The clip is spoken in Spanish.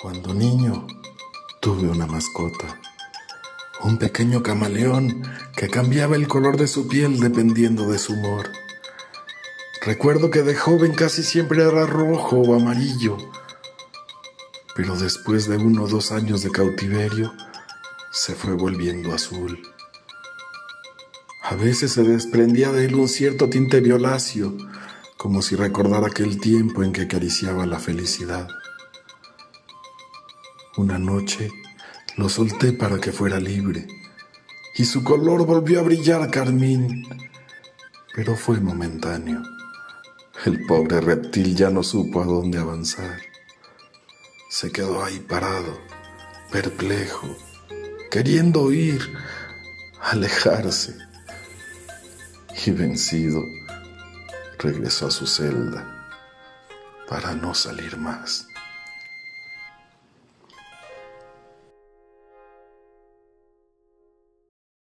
Cuando niño tuve una mascota, un pequeño camaleón que cambiaba el color de su piel dependiendo de su humor. Recuerdo que de joven casi siempre era rojo o amarillo, pero después de uno o dos años de cautiverio se fue volviendo azul. A veces se desprendía de él un cierto tinte violáceo, como si recordara aquel tiempo en que acariciaba la felicidad. Una noche lo solté para que fuera libre y su color volvió a brillar carmín, pero fue momentáneo. El pobre reptil ya no supo a dónde avanzar. Se quedó ahí parado, perplejo, queriendo huir, alejarse. Y vencido, regresó a su celda para no salir más.